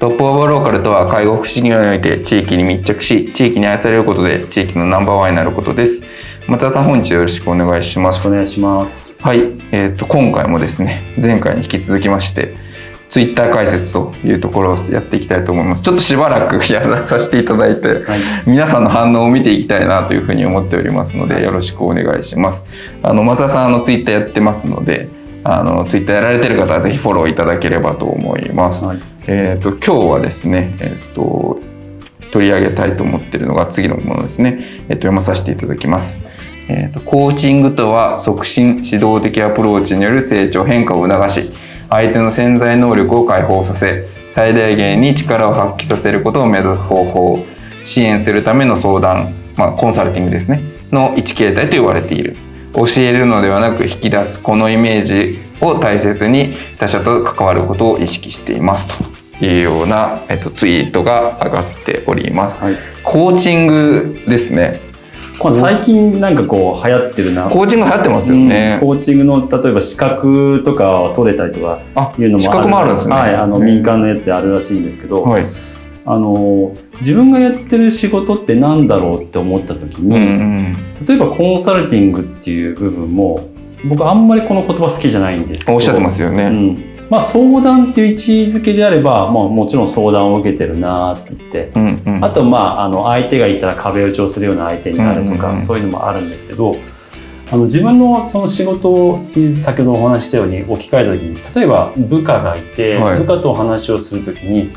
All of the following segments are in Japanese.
トップオブローカルとは介護福祉業において地域に密着し地域に愛されることで地域のナンバーワンになることです。松田さん本日よろしくお願いします。お願いします。はい。えー、と今回もですね前回に引き続きましてツイッター解説というところをやっていきたいと思います。ちょっとしばらくやらさせていただいて、はい、皆さんの反応を見ていきたいなというふうに思っておりますので、よろしくお願いします。あの、松田さん、あの、ツイッターやってますので、あの、ツイッターやられてる方はぜひフォローいただければと思います。はい、え、ー、と、今日はですね、え、ー、と、取り上げたいと思ってるのが次のものですね。え、ー、と、読まさせていただきます。えっ、と、コーチングとは促進、指導的アプローチによる成長変化を促し、相手の潜在能力を解放させ最大限に力を発揮させることを目指す方法支援するための相談、まあ、コンサルティングですねの一形態と言われている教えるのではなく引き出すこのイメージを大切に他者と関わることを意識していますというような、えっと、ツイートが上がっております、はい、コーチングですね。最近なんかこう流行ってるな。コーチング流行ってますよね、うん、コーチングの例えば資格とかを取れたりとかいうのも資格もあるんですね、はい、あの民間のやつであるらしいんですけど、はい、あの自分がやってる仕事って何だろうって思った時に、うんうん、例えばコンサルティングっていう部分も僕あんまりこの言葉好きじゃないんですけどおっしゃってますよね、うんまあ、相談っていう位置づけであれば、まあ、もちろん相談を受けてるなって言って、うんうん、あとまああの相手がいたら壁打ちをするような相手になるとか、そういうのもあるんですけどあの自分のその仕事っていう先ほどお話ししたように置き換えた時に例えば部下がいて、はい、部下とお話をする時に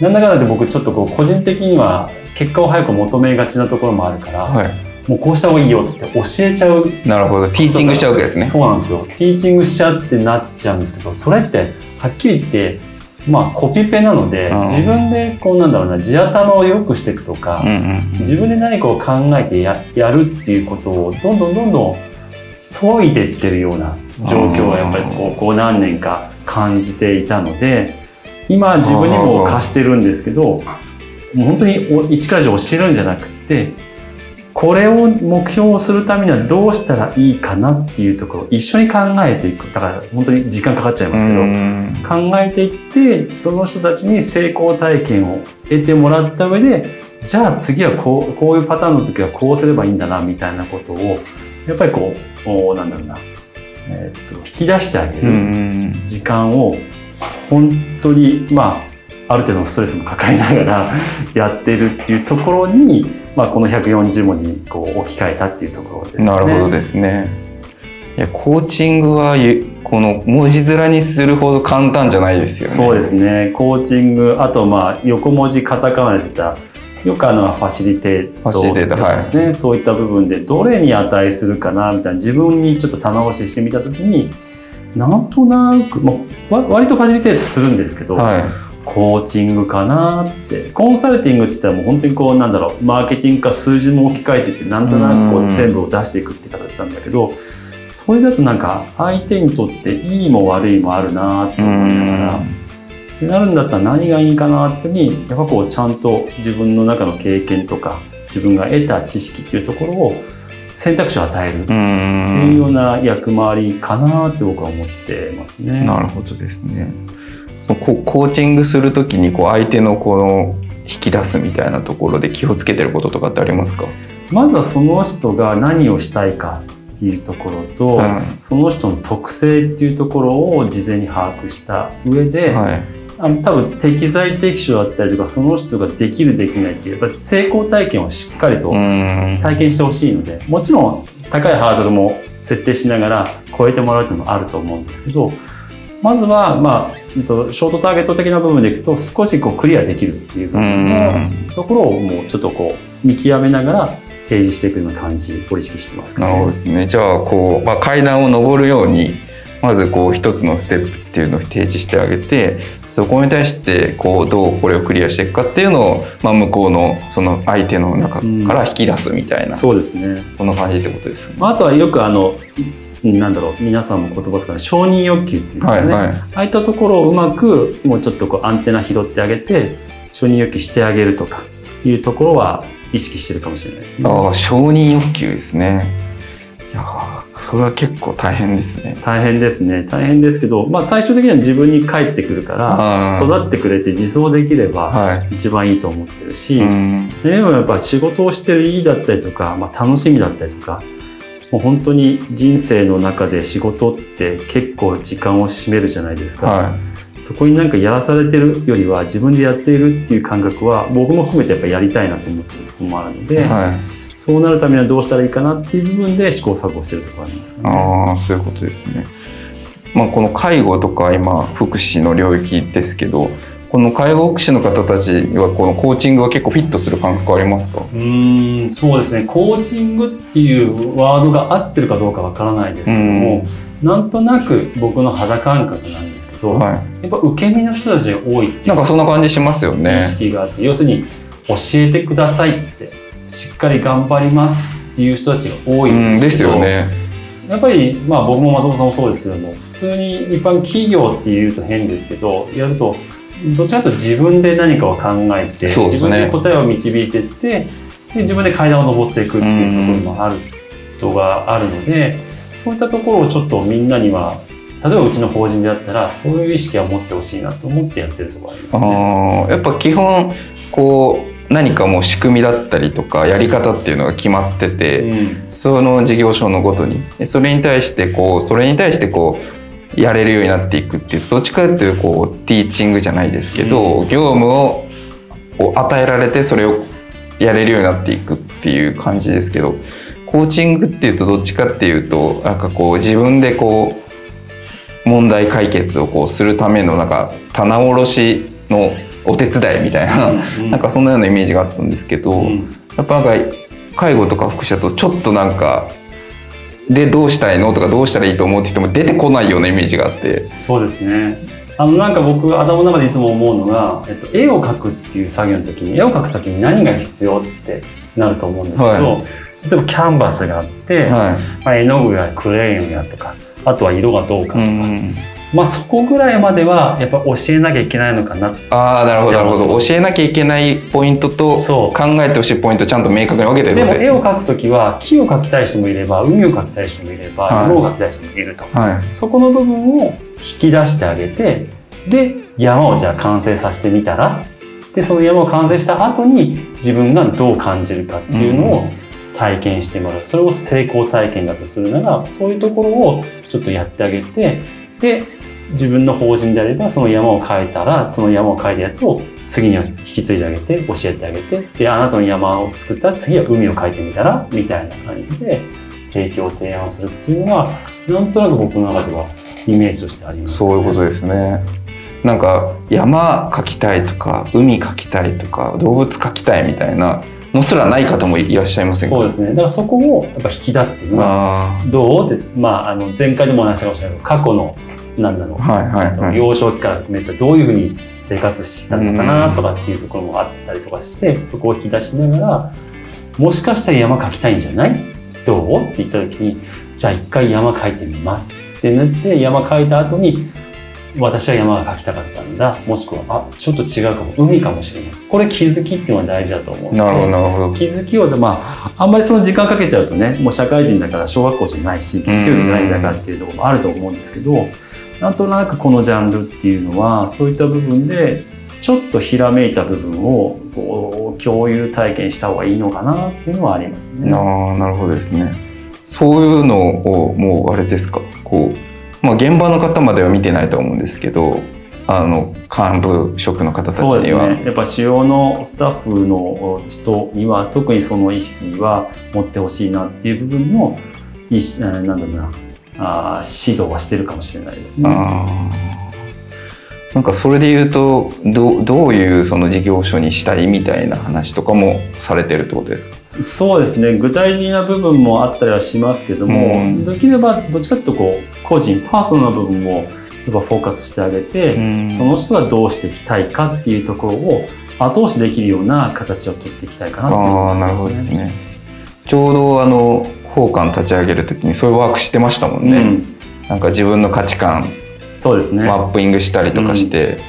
なんだかんだで僕ちょっとこう個人的には結果を早く求めがちなところもあるから。はいもうこうした方がいいよっつって教えちゃう。なるほど。ティーチングしちゃうわけですね。そうなんですよ。ティーチングしちゃうってなっちゃうんですけどそれってはっきり言ってまあコピペなので、自分でこうなんだろうな地頭を良くしていくとか、自分で何かを考えてややるっていうことをどんどんどんどん削いでいってるような状況はやっぱりここ何年か感じていたので今自分にも貸してるんですけどもう本当に一から教えるんじゃなくてこれを目標をするためにはどうしたらいいかなっていうところを一緒に考えていく。だから本当に時間かかっちゃいますけど考えていってその人たちに成功体験を得てもらった上でじゃあ次はこうこういうパターンの時はこうすればいいんだなみたいなことをやっぱりこうおなんだろうな、えー、っと引き出してあげる時間を本当にまあある程度のストレスも抱えながら やってるっていうところにまあ、この140文字にこう置き換えたっていうところですね。なるほどですね。いやコーチングはこの文字面にするほど簡単じゃないですよね。そうですね。コーチングあとまあ横文字カタカナでしたよくあのファシリテートですね、はい、そういった部分でどれに値するかなみたいな自分にちょっと棚卸ししてみた時になんとなく、まあ、割とファシリテートするんですけど、はい、コーチングかなってコンサルティングって言ったらもう本当にこうなんだろうマーケティングか数字も置き換えていってなんとなくこう全部を出していくって形なんだけどそれだとなんか相手にとっていいも悪いもあるなと思いながら。ってなるんだったら何がいいかなって時にやっぱこうちゃんと自分の中の経験とか自分が得た知識っていうところを選択肢を与えるっていうような役回りかなって僕は思ってますね。なるほどですね。そのコーチングするときにこう相手のこの引き出すみたいなところで気をつけてることとかってありますか？まずはその人が何をしたいかっていうところと、うん、その人の特性っていうところを事前に把握した上で、はい、あの多分適材適所だったりとかその人ができるできないっていうやっぱり成功体験をしっかりと体験してほしいのでもちろん高いハードルも設定しながら超えてもらうっていうのもあると思うんですけどまずは、まあ、ショートターゲット的な部分でいくと少しこうクリアできるっていう部分のところをもうちょっとこう見極めながら提示していくような感じを意識してますか、ね、なるほどですね。じゃあこう、まあ、階段を上るようにまずこう一つのステップっていうのを提示してあげてそこに対してこうどうこれをクリアしていくかっていうのを、まあ、向こうのその相手の中から引き出すみたいな、うん、そうですね。そんな感じってことですね。あとはよくあのなんだろう皆さんも言葉使う承認欲求っていうんですかね、はいはい、ああいったところをうまくもうちょっとこうアンテナ拾ってあげて承認欲求してあげるとかいうところは意識してるかもしれないですね。ああ承認欲求ですね。いやそれは結構大変ですね。大変ですね。大変ですけど、まあ最終的には自分に返ってくるから、育ってくれて自走できれば一番いいと思ってるし、はい、でもやっぱ仕事をしてる意義だったりとか、まあ楽しみだったりとか、もう本当に人生の中で仕事って結構時間を占めるじゃないですか。はい、そこになんかやらされてるよりは自分でやっているっていう感覚は僕も含めてやっぱやりたいなと思ってるところもあるので、はい、そうなるためにはどうしたらいいかなっていう部分で試行錯誤してるところありますかね。ああそういうことですね。まあ、この介護とか今福祉の領域ですけどこの介護福祉の方たちはこのコーチングは結構フィットする感覚ありますか？うんそうですね。コーチングっていうワードが合ってるかどうかわからないですけども、ん。なんとなく僕の肌感覚なんですけど、はい、やっぱ受け身の人たちが多いっていうなんかそんな感じしますよね。意識があって要するに教えてくださいってしっかり頑張りますっていう人たちが多いんですけど、ですよね。やっぱり、まあ、僕も松本さんもそうですけども普通に一般企業っていうと変ですけどやるとどちらかと自分で何かを考えて、ね、自分で答えを導いていってで自分で階段を上っていくっていうところもあることがあるのでそういったところをちょっとみんなには例えばうちの法人であったらそういう意識は持ってほしいなと思ってやってるところありますね。あやっぱ基本こう何かもう仕組みだったりとかやり方っていうのが決まってて、うん、その事業所のごとに。それに対してこうそれに対してこうやれるようになっていくっていうどっちかっていうとこうティーチングじゃないですけど、うん、業務を与えられてそれをやれるようになっていくっていう感じですけどコーチングっていうとどっちかっていうとなんかこう自分でこう問題解決をこうするためのなんか棚卸しのお手伝いみたいな、うん、なんかそんなようなイメージがあったんですけど、うん、やっぱなんか介護とか福祉だとちょっとなんかでどうしたいの？とかどうしたらいいと思うって人も出てこないようなイメージがあって。そうですね。あのなんか僕頭の中でいつも思うのが、えっと、絵を描くっていう作業の時に絵を描く時に何が必要ってなると思うんですけど、はい、例えばキャンバスがあって、はい、まあ、絵の具やクレヨンやとかあとは色がどうかとか、うんまあそこぐらいまではやっぱ教えなきゃいけないのかな。ああなるほどなるほど。教えなきゃいけないポイントと考えてほしいポイントちゃんと明確に分けてるでも絵を描く時は木を描きたい人もいれば海を描きたい人もいれば山を描きたい人もいると、はい、そこの部分を引き出してあげてで山をじゃあ完成させてみたらでその山を完成した後に自分がどう感じるかっていうのを体験してもらう。それを成功体験だとするならそういうところをちょっとやってあげてで自分の法人であればその山を変えたらその山を変えたやつを次に引き継いであげて教えてあげてであなたの山を作ったら次は海を変えてみたらみたいな感じで提供提案するっていうのはなんとなく僕の中ではイメージとしてあります、ね、そういうことですね。なんか山描きたいとか海描きたいとか動物描きたいみたいなのすらない方もいらっしゃいませんか？そうですね。だからそこをやっぱ引き出すっていうのはどうって、まあ、あの前回でもお話しましたけど過去のなんだろう、はいはいはい、幼少期から含めてどういうふうに生活してたのかなとかっていうところもあったりとかしてそこを引き出しながらもしかしたら山描きたいんじゃない？どう？って言った時にじゃあ一回山描いてみますってなって山描いた後に私は山が描きたかったんだ。もしくはあちょっと違うかも。海かもしれない。これ気づきっていうのは大事だと思うなるほどなるほど。気づきをまああんまりその時間かけちゃうとねもう社会人だから小学校じゃないし研究じゃないんだからっていうところもあると思うんですけどなんとなくこのジャンルっていうのはそういった部分でちょっとひらめいた部分をこう共有体験した方がいいのかなっていうのはありますね。あなるほどですね。そういうのをもうあれですかこう、まあ、現場の方までは見てないと思うんですけどあの幹部職の方たちそうですには。ねやっぱ主要のスタッフの人には特にその意識は持ってほしいなっていう部分のいしえーなんだろうなあー指導はしてるかもしれないですね。なんかそれで言うとどどういうその事業所にしたいみたいな話とかもされてるってことですか？そうですね。具体的な部分もあったりはしますけども、うん。できればどっちかというとこう個人パーソナルな部分もやっぱフォーカスしてあげて、その人がどうしていきたいかっていうところを後押しできるような形を取っていきたいかなっていうああなるほどですね。ちょうどあの宝冠立ち上げる時にそういうワークしてましたもんね。うんなんか自分の価値観そうですね。マッピングしたりとかして、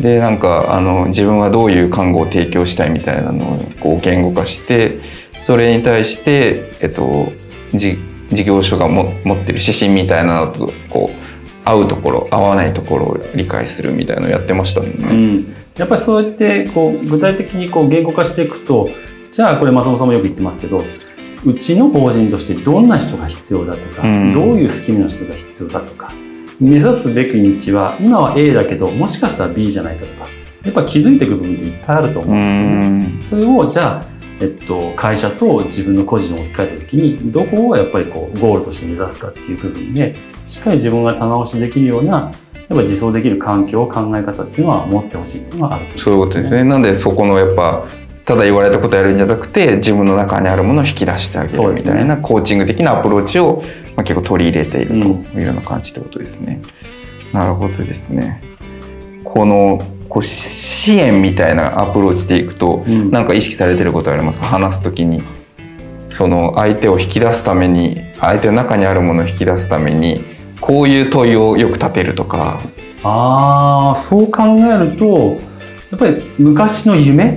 でなんかあの自分はどういう看護を提供したいみたいなのをこう言語化してそれに対して、えっと、じ事業所がも持ってる指針みたいなのとこう合うところ合わないところを理解するみたいなのやってましたもんうね。ん、やっぱりそうやってこう具体的にこう言語化していくとじゃあこれ松本さんもよく言ってますけどうちの法人としてどんな人が必要だとか、うんどういうスキルの人が必要だとか目指すべき道は今は A だけどもしかしたら B じゃないかとかやっぱ気づいていく部分っていっぱいあると思ううんですよね。んそれをじゃあ、えっと、会社と自分の個人を置き換えた時にどこをやっぱりこうゴールとして目指すかっていう部分でしっかり自分が棚押しできるようなやっぱ自走できる環境考え方っていうのは持ってほしいっていうのはあるとそういうことですね。なんでそこのやっぱただ言われたことやるんじゃなくて自分の中にあるものを引き出してあげるみたいなコーチング的なアプローチを、まあ、結構取り入れているうんというような感じってことですね。なるほどですね。このこう支援みたいなアプローチでいくと、うん。なんか意識されてることありますか？話すときに。その相手を引き出すために相手の中にあるものを引き出すためにこういう問いをよく立てるとか。ああそう考えるとやっぱり昔の夢、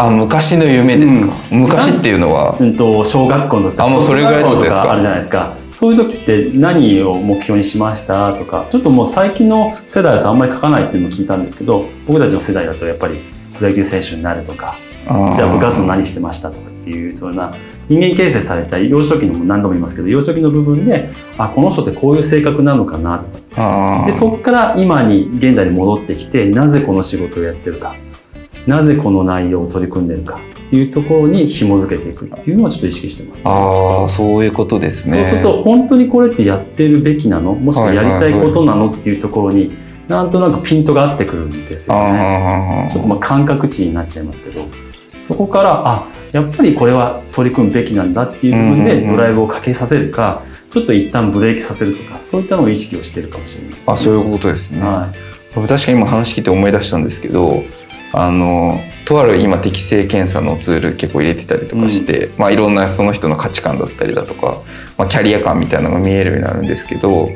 あ昔の夢ですか、昔っていうのは？うん、と小学校の時あもうそれぐらいのことですか？あるじゃないですか。そういう時って何を目標にしました？とかちょっともう最近の世代だとあんまり書かないっていうのを聞いたんですけど僕たちの世代だとやっぱりプロ野球選手になるとかじゃあ部活の何してましたとかっていうそうな人間形成された幼少期のも何度も言いますけど幼少期の部分であこの人ってこういう性格なのかなとか。でそこから今に現代に戻ってきてなぜこの仕事をやってるかなぜこの内容を取り組んでるかっていうところに紐づけていくっていうのはちょっと意識してます、ね、あーそういうことですね。そうすると本当にこれってやってるべきなのもしくはやりたいことなのっていうところになんとなくピントが合ってくるんですよね。ちょっとまあ感覚値になっちゃいますけど。そこからあやっぱりこれは取り組むべきなんだっていう部分でドライブをかけさせるかちょっと一旦ブレーキさせるとかそういったのを意識をしてるかもしれないです、ね。あそういうことですね、はい。確かに今話聞いて思い出したんですけどあのとある今適性検査のツール結構入れてたりとかして、まあ、いろんなその人の価値観だったりだとか、まあ、キャリア感みたいなのが見えるようになるんですけど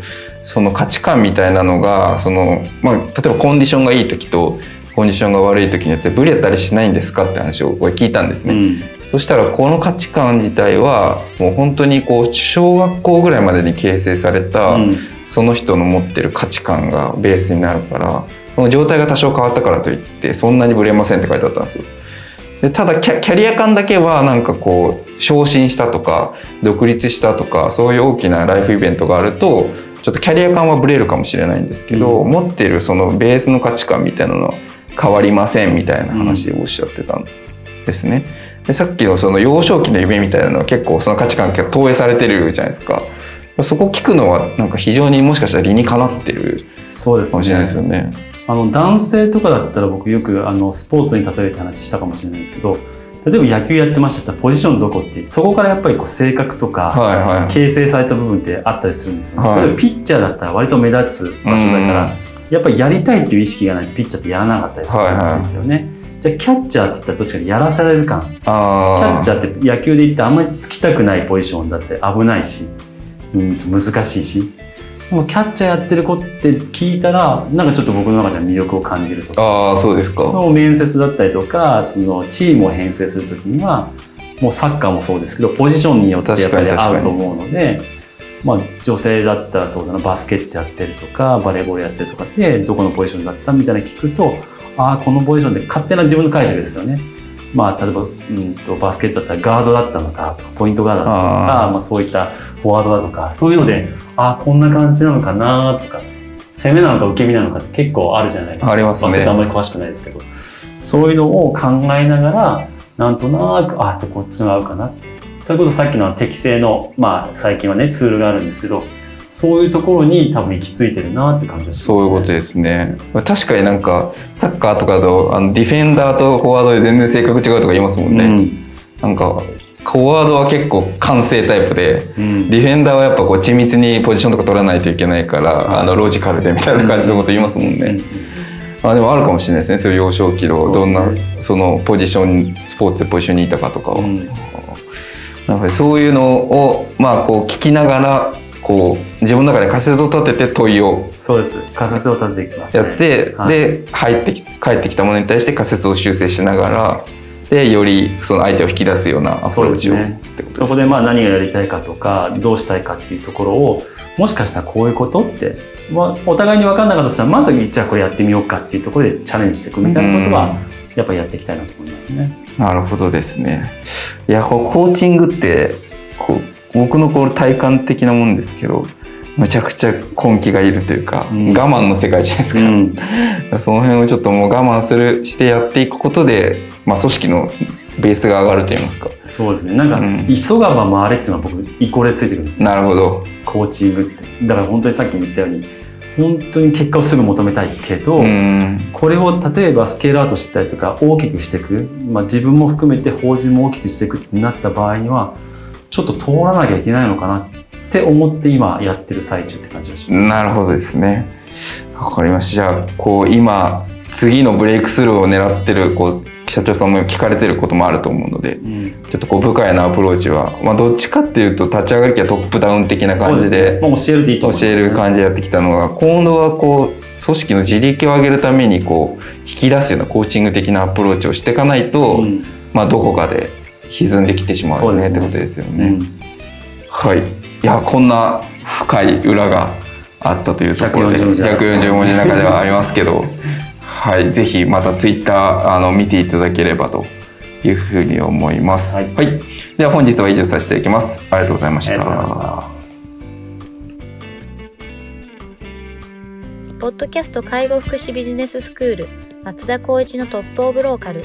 その価値観みたいなのがその、まあ、例えばコンディションがいい時とコンディションが悪い時によってブレたりしないんですかって話をこれ聞いたんですね。うん。そしたらこの価値観自体はもう本当にこう小学校ぐらいまでに形成された、うん。その人の持ってる価値観がベースになるからその状態が多少変わったからといってそんなにブレませんって書いてあったんですよ。でただキャキャリア感だけはなんかこう昇進したとか独立したとかそういう大きなライフイベントがあるとちょっとキャリア感はブレるかもしれないんですけど、うん持ってるそのベースの価値観みたいなのは変わりませんみたいな話をおっしゃってたんですね。でさっきのその幼少期の夢みたいなのは結構その価値観が投影されてるじゃないですか。そこ聞くのはなんか非常にもしかしたら理にかなってるそうですかもしれないですよね。ね。あの男性とかだったら僕よくあのスポーツに例えて話したかもしれないんですけど例えば野球やってましたらポジションどこってそこからやっぱりこう性格とか、はいはい。形成された部分ってあったりするんですよね、はい。例えばピッチャーだったら割と目立つ場所だから、やっぱりやりたいっていう意識がないとピッチャーってやらなかったりするんですよね、じゃあキャッチャーって言ったらどっちかでやらされる感。キャあッチャーって野球で言ってあんまりつきたくないポジションだって危ないし、うん、難しいしでもキャッチャーやってる子って聞いたらなんかちょっと僕の中では魅力を感じるとかああそうですか。その面接だったりとかそのチームを編成する時にはもうサッカーもそうですけどポジションによってやっぱり合うと思うので、まあ、女性だったらそうだなバスケットやってるとかバレーボールやってるとかってどこのポジションだったみたいなの聞くとああこのポジションで勝手な自分の解釈ですよね。まあ、例えば、うん、とバスケットだったらガードだったのかポイントガードだったのかまあ、そういったフォワードだとかそういうのでああこんな感じなのかなとか攻めなのか受け身なのかって結構あるじゃないですか。ありますね。それあんまり詳しくないですけど。そういうのを考えながら、なんとなく、あ、とこっちの合うかな。それこそさっきの適正の、まあ最近はね、ツールがあるんですけど、そういうところに多分行き着いてるなって感じがします、ね、そういうことですね。確かになんか、サッカーとかだと、あのディフェンダーとフォワードで全然性格違うとか言いますもんね。うん、なんか、フォワードは結構完成タイプで、うん、ディフェンダーはやっぱこう緻密にポジションとか取らないといけないから、うん、あのロジカルでみたいな感じのこと言いますもんね。あでもあるかもしれないですね。そういう幼少期のどんなそのポジションスポーツでポジションにいたかとかを、うん、なんかそういうのをまあこう聞きながらこう自分の中で仮説を立てて問いをそうです。仮説を立てていきます、ね、やって、はい、で入って帰ってきたものに対して仮説を修正しながらでよりその相手を引き出すようなアプローチをそ、ね,、こでまあ何がやりたいかとかどうしたいかっていうところをもしかしたらこういうことって、まあ、お互いに分かんなかったとしたらまずじゃあこれやってみようかっていうところでチャレンジしていくみたいなことはやっぱりやっていきたいなと思いますね。なるほどですね。いやこうコーチングって僕のこう体感的なもんですけどむちゃくちゃ根気がいるというか、うん、我慢の世界じゃないですか、うん、その辺をちょっともう我慢するしてやっていくことで、まあ、組織のベースが上がると言いますか。そうですね。なんか、うん、急がば回れっていうのは僕イコールついてくるんです、ね、なるほど。コーチングって。だから本当にさっきも言ったように本当に結果をすぐ求めたいけど、これを例えばスケールアウトしたりとか大きくしていく、まあ、自分も含めて法人も大きくしていくってなった場合にはちょっと通らなきゃいけないのかなって思って今やってる最中って感じがします。なるほどですね。わかりました。じゃあこう今次のブレイクスルーを狙ってるこう社長さんも聞かれてることもあると思うので、うん、ちょっとこう部下へのアプローチは、まあ、どっちかっていうと立ち上がりきはトップダウン的な感じで、ね、教えるでいいと、ね、教える感じでやってきたのが今度はこう組織の自力を上げるためにこう引き出すようなコーチング的なアプローチをしていかないと、うん、まあ、どこかで歪んできてしまうよねってことですよね。うん。はい。いやこんな深い裏があったというところで140文字の中ではありますけどはい。ぜひまたツイッターあの見ていただければというふうに思います、はい、はい、では本日は以上させていただきます。ありがとうございました。ポッドキャスト介護福祉ビジネススクール松田光一のトップオブローカル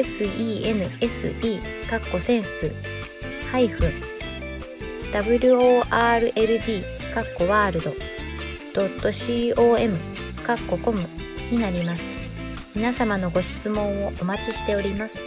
sense かっこセンスハイフン world かっこワールドドット com かっこコムになります。皆様のご質問をお待ちしております。